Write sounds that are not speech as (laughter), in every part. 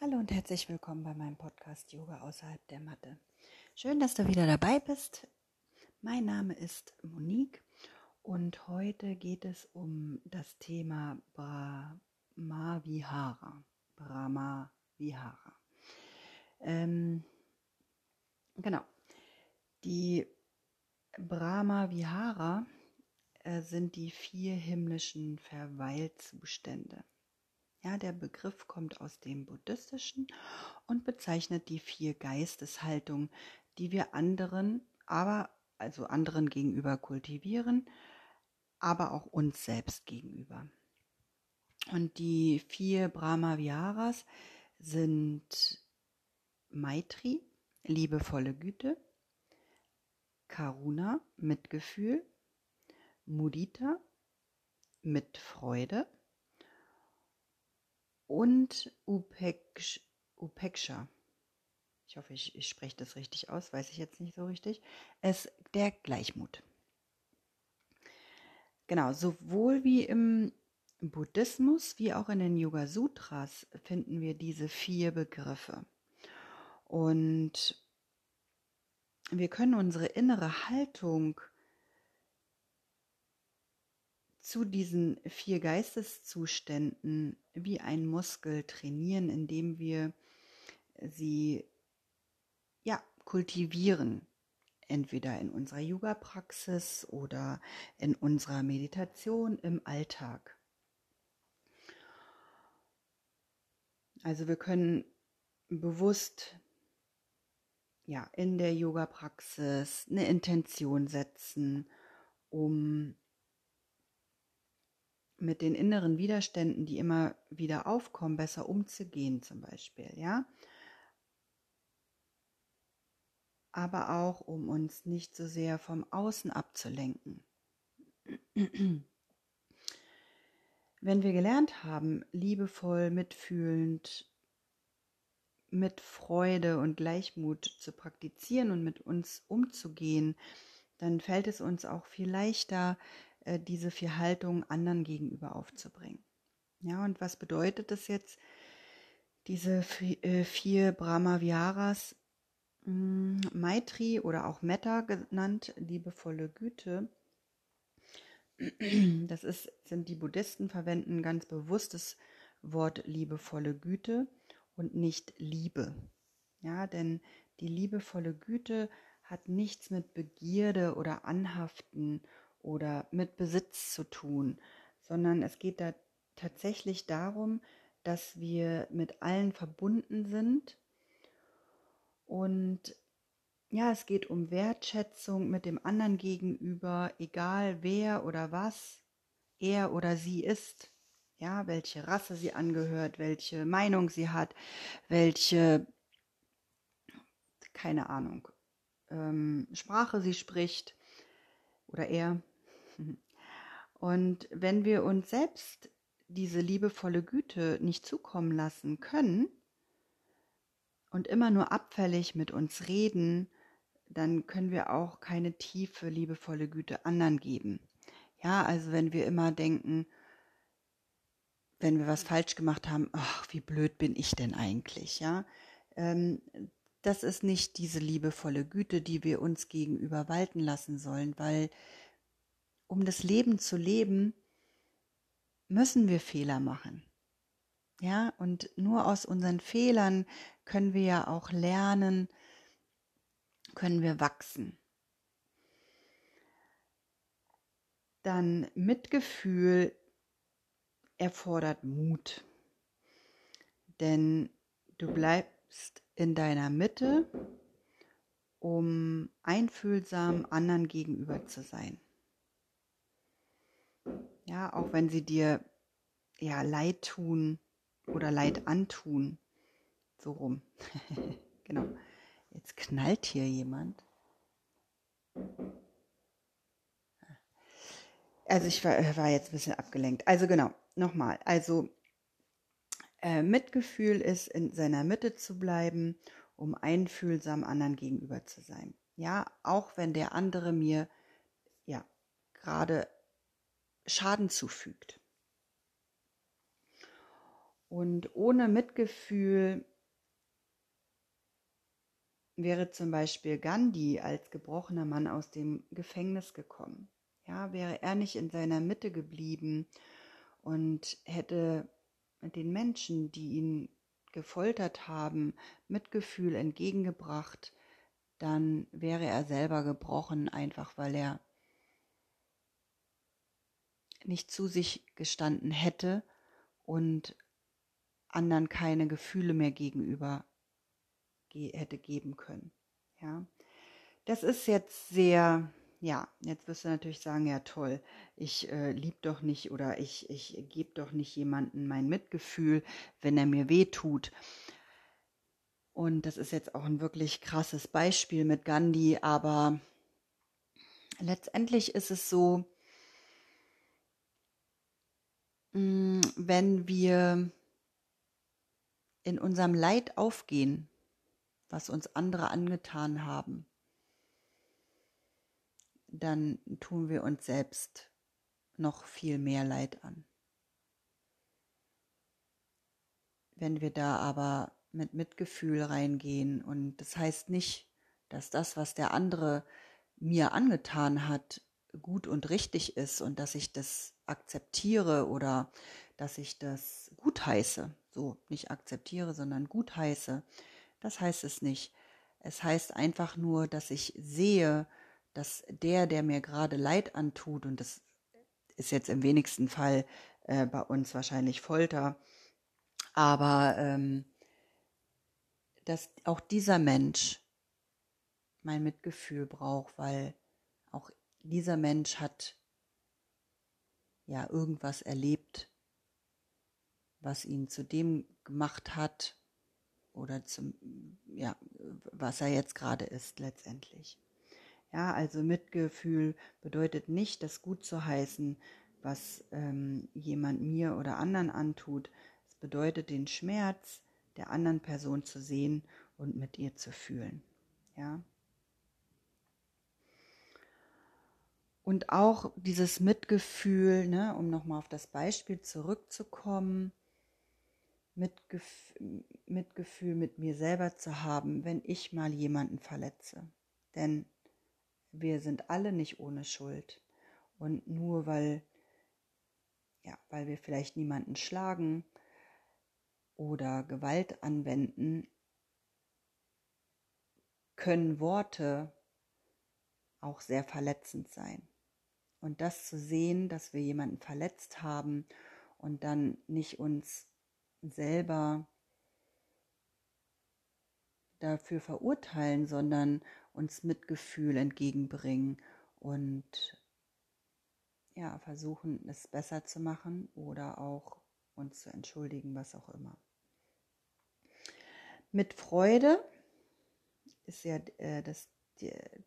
Hallo und herzlich willkommen bei meinem Podcast Yoga außerhalb der Matte. Schön, dass du wieder dabei bist. Mein Name ist Monique und heute geht es um das Thema Brahma Vihara. Brahma Vihara. Ähm, genau. Die Brahma Vihara äh, sind die vier himmlischen Verweilzustände. Ja, der Begriff kommt aus dem Buddhistischen und bezeichnet die vier Geisteshaltungen, die wir anderen, aber also anderen gegenüber kultivieren, aber auch uns selbst gegenüber. Und die vier Brahma Viharas sind Maitri, liebevolle Güte, Karuna, Mitgefühl, Mudita, mit Freude und Upeksh, Upeksha. Ich hoffe, ich, ich spreche das richtig aus, weiß ich jetzt nicht so richtig. Es der Gleichmut. Genau, sowohl wie im Buddhismus wie auch in den Yoga Sutras finden wir diese vier Begriffe. Und wir können unsere innere Haltung zu diesen vier Geisteszuständen wie ein Muskel trainieren, indem wir sie ja kultivieren, entweder in unserer Yoga-Praxis oder in unserer Meditation im Alltag. Also wir können bewusst ja in der Yoga-Praxis eine Intention setzen, um mit den inneren Widerständen, die immer wieder aufkommen, besser umzugehen zum Beispiel, ja. Aber auch, um uns nicht so sehr vom Außen abzulenken. Wenn wir gelernt haben, liebevoll, mitfühlend, mit Freude und Gleichmut zu praktizieren und mit uns umzugehen, dann fällt es uns auch viel leichter, äh, diese vier Haltungen anderen gegenüber aufzubringen. Ja, und was bedeutet das jetzt? Diese äh, vier Brahma-Viharas, hm, Maitri oder auch Metta genannt, liebevolle Güte, das ist, sind die Buddhisten verwenden ganz bewusst das Wort liebevolle Güte und nicht Liebe. Ja, denn die liebevolle Güte hat nichts mit Begierde oder Anhaften oder mit Besitz zu tun, sondern es geht da tatsächlich darum, dass wir mit allen verbunden sind und ja, es geht um Wertschätzung mit dem anderen gegenüber, egal wer oder was er oder sie ist. Ja, welche Rasse sie angehört, welche Meinung sie hat, welche, keine Ahnung, ähm, Sprache sie spricht oder er. Und wenn wir uns selbst diese liebevolle Güte nicht zukommen lassen können und immer nur abfällig mit uns reden, dann können wir auch keine tiefe, liebevolle Güte anderen geben. Ja, also wenn wir immer denken, wenn wir was falsch gemacht haben, ach, wie blöd bin ich denn eigentlich, ja, ähm, das ist nicht diese liebevolle Güte, die wir uns gegenüber walten lassen sollen, weil um das Leben zu leben, müssen wir Fehler machen. Ja, und nur aus unseren Fehlern können wir ja auch lernen, können wir wachsen. Dann Mitgefühl erfordert Mut, denn du bleibst in deiner Mitte, um einfühlsam anderen gegenüber zu sein. Ja, auch wenn sie dir ja leid tun oder leid antun. So rum. (laughs) genau. Jetzt knallt hier jemand. Also ich war, war, jetzt ein bisschen abgelenkt. Also genau, nochmal. Also äh, Mitgefühl ist in seiner Mitte zu bleiben, um einfühlsam anderen gegenüber zu sein. Ja, auch wenn der andere mir ja gerade Schaden zufügt. Und ohne Mitgefühl wäre zum Beispiel Gandhi als gebrochener Mann aus dem Gefängnis gekommen. Ja, wäre er nicht in seiner Mitte geblieben und hätte den Menschen, die ihn gefoltert haben, Mitgefühl entgegengebracht, dann wäre er selber gebrochen, einfach weil er nicht zu sich gestanden hätte und anderen keine Gefühle mehr gegenüber ge hätte geben können. Ja, das ist jetzt sehr, ja, jetzt wirst du natürlich sagen, ja toll, ich äh, lieb doch nicht oder ich, ich gebe doch nicht jemanden mein Mitgefühl, wenn er mir weh tut. Und das ist jetzt auch ein wirklich krasses Beispiel mit Gandhi, aber letztendlich ist es so, mm, wenn wir in unserem Leid aufgehen, was uns andere angetan haben, dann tun wir uns selbst noch viel mehr Leid an. Wenn wir da aber mit Mitgefühl reingehen und das heißt nicht, dass das, was der andere mir angetan hat, gut und richtig ist und dass ich das akzeptiere oder dass ich das gutheiße. So, nicht akzeptiere, sondern gutheiße. Das heißt es nicht. Es heißt einfach nur, dass ich sehe, dass der, der mir gerade Leid antut, und das ist jetzt im wenigsten Fall äh, bei uns wahrscheinlich Folter, aber ähm, dass auch dieser Mensch mein Mitgefühl braucht, weil auch dieser Mensch hat ja irgendwas erlebt, was ihn zu dem gemacht hat, oder zum, ja, was er jetzt gerade ist letztendlich. Ja, also Mitgefühl bedeutet nicht, das gut zu heißen, was ähm, jemand mir oder anderen antut. Es bedeutet den Schmerz der anderen Person zu sehen und mit ihr zu fühlen. Ja. Und auch dieses Mitgefühl, ne, um nochmal auf das Beispiel zurückzukommen, Mitgef Mitgefühl mit mir selber zu haben, wenn ich mal jemanden verletze. Denn wir sind alle nicht ohne Schuld. Und nur weil, ja, weil wir vielleicht niemanden schlagen oder Gewalt anwenden, können Worte auch sehr verletzend sein. Und das zu sehen, dass wir jemanden verletzt haben und dann nicht uns selber dafür verurteilen, sondern uns Mitgefühl entgegenbringen und ja, versuchen, es besser zu machen oder auch uns zu entschuldigen, was auch immer. Mit Freude ist ja äh, das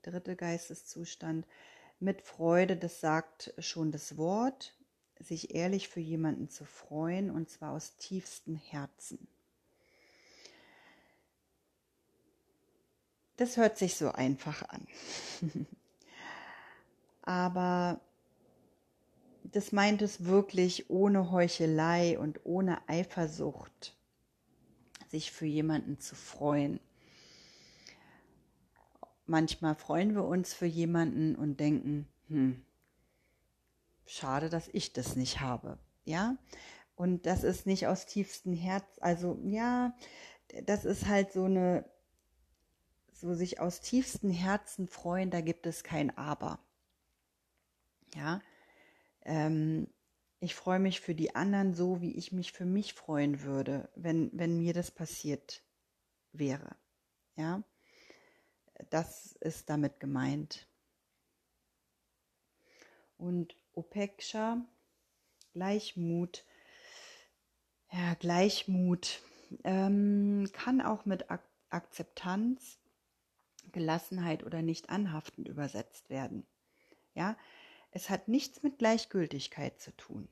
dritte Geisteszustand. Mit Freude, das sagt schon das Wort, sich ehrlich für jemanden zu freuen und zwar aus tiefstem Herzen. Das hört sich so einfach an. (laughs) Aber das meint es wirklich ohne Heuchelei und ohne Eifersucht, sich für jemanden zu freuen. Manchmal freuen wir uns für jemanden und denken, hm, schade, dass ich das nicht habe. Ja, und das ist nicht aus tiefstem Herz, also ja, das ist halt so eine, so sich aus tiefstem Herzen freuen, da gibt es kein Aber. Ja, ähm, ich freue mich für die anderen so, wie ich mich für mich freuen würde, wenn, wenn mir das passiert wäre. Ja, das ist damit gemeint. Und Upeksha, Gleichmut, ja, Gleichmut ähm, kann auch mit Ak Akzeptanz, Gelassenheit oder nicht anhaftend übersetzt werden. Ja, es hat nichts mit Gleichgültigkeit zu tun.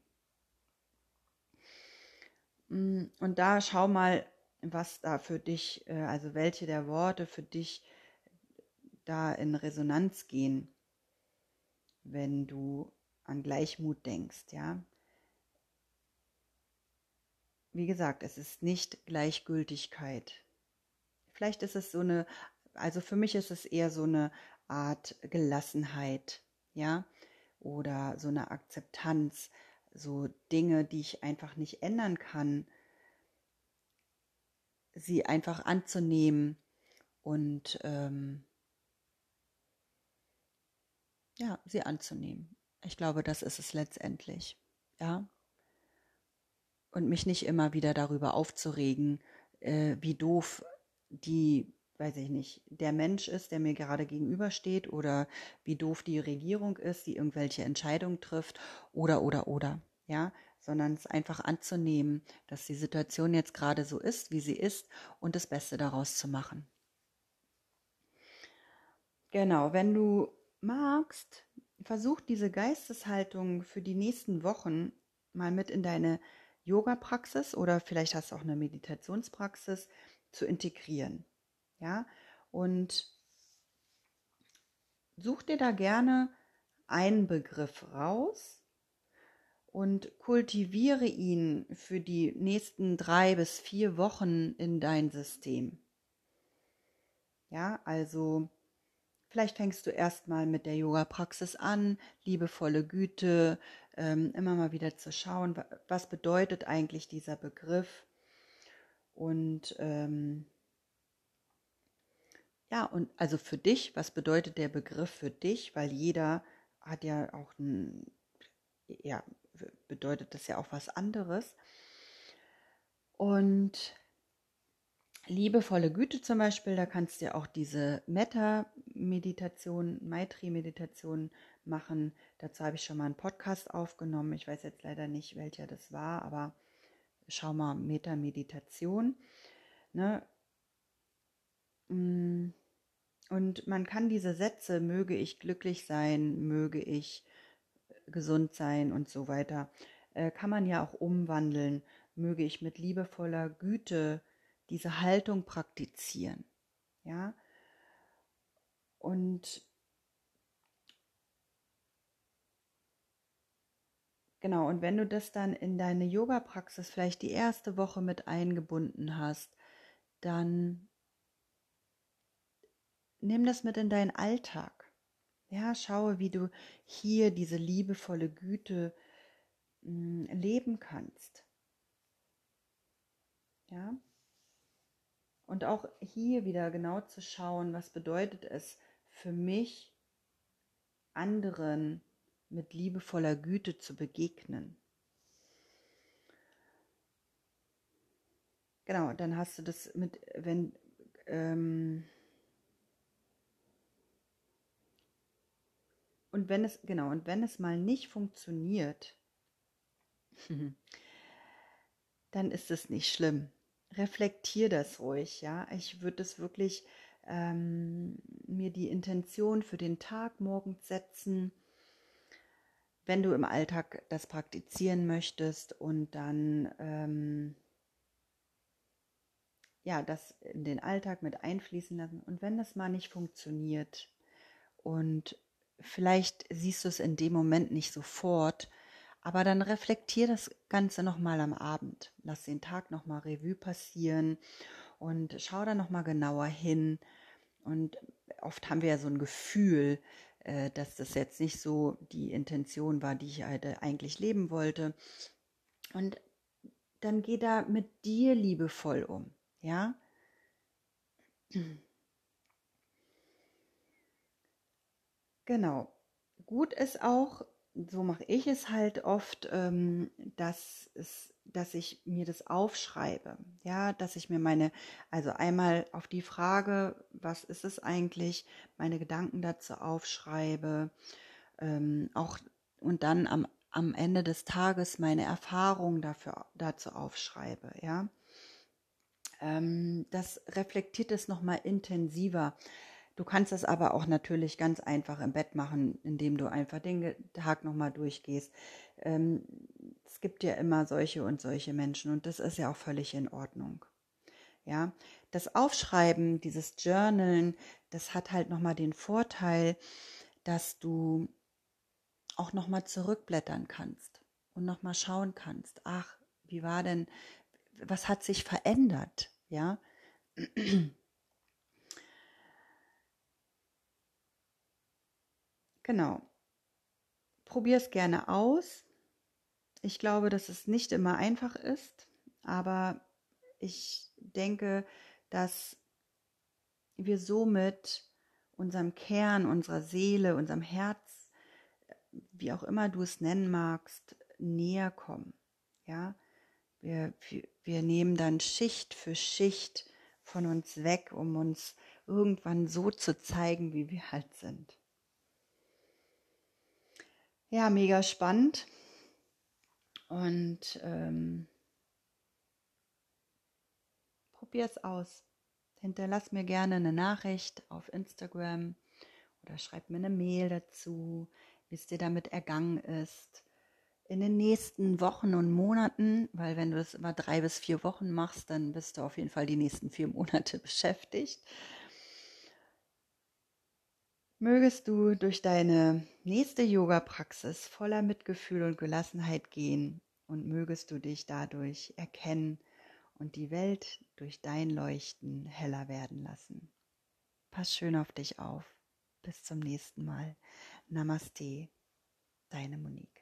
Mm, und da schau mal, was da für dich, äh, also welche der Worte für dich da in Resonanz gehen, wenn du an Gleichmut denkst, ja. wie gesagt, es ist nicht Gleichgültigkeit. Vielleicht ist es so eine, also für mich ist es eher so eine Art Gelassenheit, ja, oder so eine Akzeptanz, so Dinge, die ich einfach nicht ändern kann, sie einfach anzunehmen und ähm, ja, sie anzunehmen. Ich glaube, das ist es letztendlich, ja. Und mich nicht immer wieder darüber aufzuregen, äh, wie doof die, weiß ich nicht, der Mensch ist, der mir gerade gegenübersteht oder wie doof die Regierung ist, die irgendwelche Entscheidungen trifft oder, oder, oder, ja, sondern es einfach anzunehmen, dass die Situation jetzt gerade so ist, wie sie ist und das Beste daraus zu machen. Genau, wenn du magst, versuch diese Geisteshaltung für die nächsten Wochen mal mit in deine Yoga-Praxis oder vielleicht hast du auch eine Meditationspraxis zu integrieren. Ja, und such dir da gerne einen Begriff raus und kultiviere ihn für die nächsten drei bis vier Wochen in dein System. Ja, also vielleicht fängst du erstmal mit der Yoga-Praxis an, liebevolle Güte, ähm, immer mal wieder zu schauen, was bedeutet eigentlich dieser Begriff und ähm, ja, und also für dich, was bedeutet der Begriff für dich? Weil jeder hat ja auch ein, ja, bedeutet das ja auch was anderes. Und liebevolle Güte zum Beispiel, da kannst du ja auch diese Metta-Meditation, Maitri-Meditation machen. Dazu habe ich schon mal einen Podcast aufgenommen. Ich weiß jetzt leider nicht, welcher das war, aber schau mal, Metta-Meditation. Ne? Und man kann diese Sätze, möge ich glücklich sein, möge ich gesund sein und so weiter, äh, kann man ja auch umwandeln, möge ich mit liebevoller Güte diese Haltung praktizieren. Ja? Und genau, und wenn du das dann in deine Yoga-Praxis vielleicht die erste Woche mit eingebunden hast, dann nimm das mit in deinen Alltag. Ja, schaue, wie du hier diese liebevolle Güte mh, hm, leben kannst. Ja. Und auch hier wieder genau zu schauen, was bedeutet es für mich, anderen mit liebevoller Güte zu begegnen. Genau, dann hast du das mit, wenn, ähm, Und wenn es, genau, und wenn es mal nicht funktioniert, dann ist es nicht schlimm. Reflektier das ruhig, ja. Ich würde es wirklich ähm, mir die Intention für den Tag morgens setzen, wenn du im Alltag das praktizieren möchtest und dann ähm, ja, das in den Alltag mit einfließen lassen. Und wenn das mal nicht funktioniert und Vielleicht siehst du es in dem Moment nicht sofort, aber dann reflektier das Ganze nochmal am Abend. Lass den Tag nochmal Revue passieren und schau da nochmal genauer hin. Und oft haben wir ja so ein Gefühl, äh, dass das jetzt nicht so die Intention war, die ich eigentlich leben wollte. Und dann geh da mit dir liebevoll um, ja? Genau. Gut ist auch, so mache ich es halt oft, ähm, dass, es, dass ich mir das aufschreibe. Ja, dass ich mir meine, also einmal auf die Frage, was ist es eigentlich, meine Gedanken dazu aufschreibe, ähm, auch und dann am, am Ende des Tages meine Erfahrungen dafür, dazu aufschreibe. Ja, ähm, das reflektiert es nochmal intensiver. Du kannst es aber auch natürlich ganz einfach im Bett machen, indem du einfach den Tag nochmal durchgehst. Ähm, es gibt ja immer solche und solche Menschen und das ist ja auch völlig in Ordnung. Ja, das Aufschreiben, dieses Journalen, das hat halt nochmal den Vorteil, dass du auch nochmal zurückblättern kannst und nochmal schauen kannst. Ach, wie war denn, was hat sich verändert, ja? Genau. Probier es gerne aus. Ich glaube, dass es nicht immer einfach ist, aber ich denke, dass wir somit unserem Kern, unserer Seele, unserem Herz, wie auch immer du es nennen magst, näher kommen. Ja, wir, wir nehmen dann Schicht für Schicht von uns weg, um uns irgendwann so zu zeigen, wie wir halt sind. Ja, mega spannend. Und ähm, probier es aus. Hinterlass mir gerne eine Nachricht auf Instagram oder schreib mir eine Mail dazu, wie es dir damit ergangen ist. In den nächsten Wochen und Monaten, weil wenn du es immer drei bis vier Wochen machst, dann bist du auf jeden Fall die nächsten vier Monate (laughs) beschäftigt. Mögest du durch deine nächste Yoga-Praxis voller Mitgefühl und Gelassenheit gehen und mögest du dich dadurch erkennen und die Welt durch dein Leuchten heller werden lassen. Pass schön auf dich auf. Bis zum nächsten Mal. Namaste, deine Monique.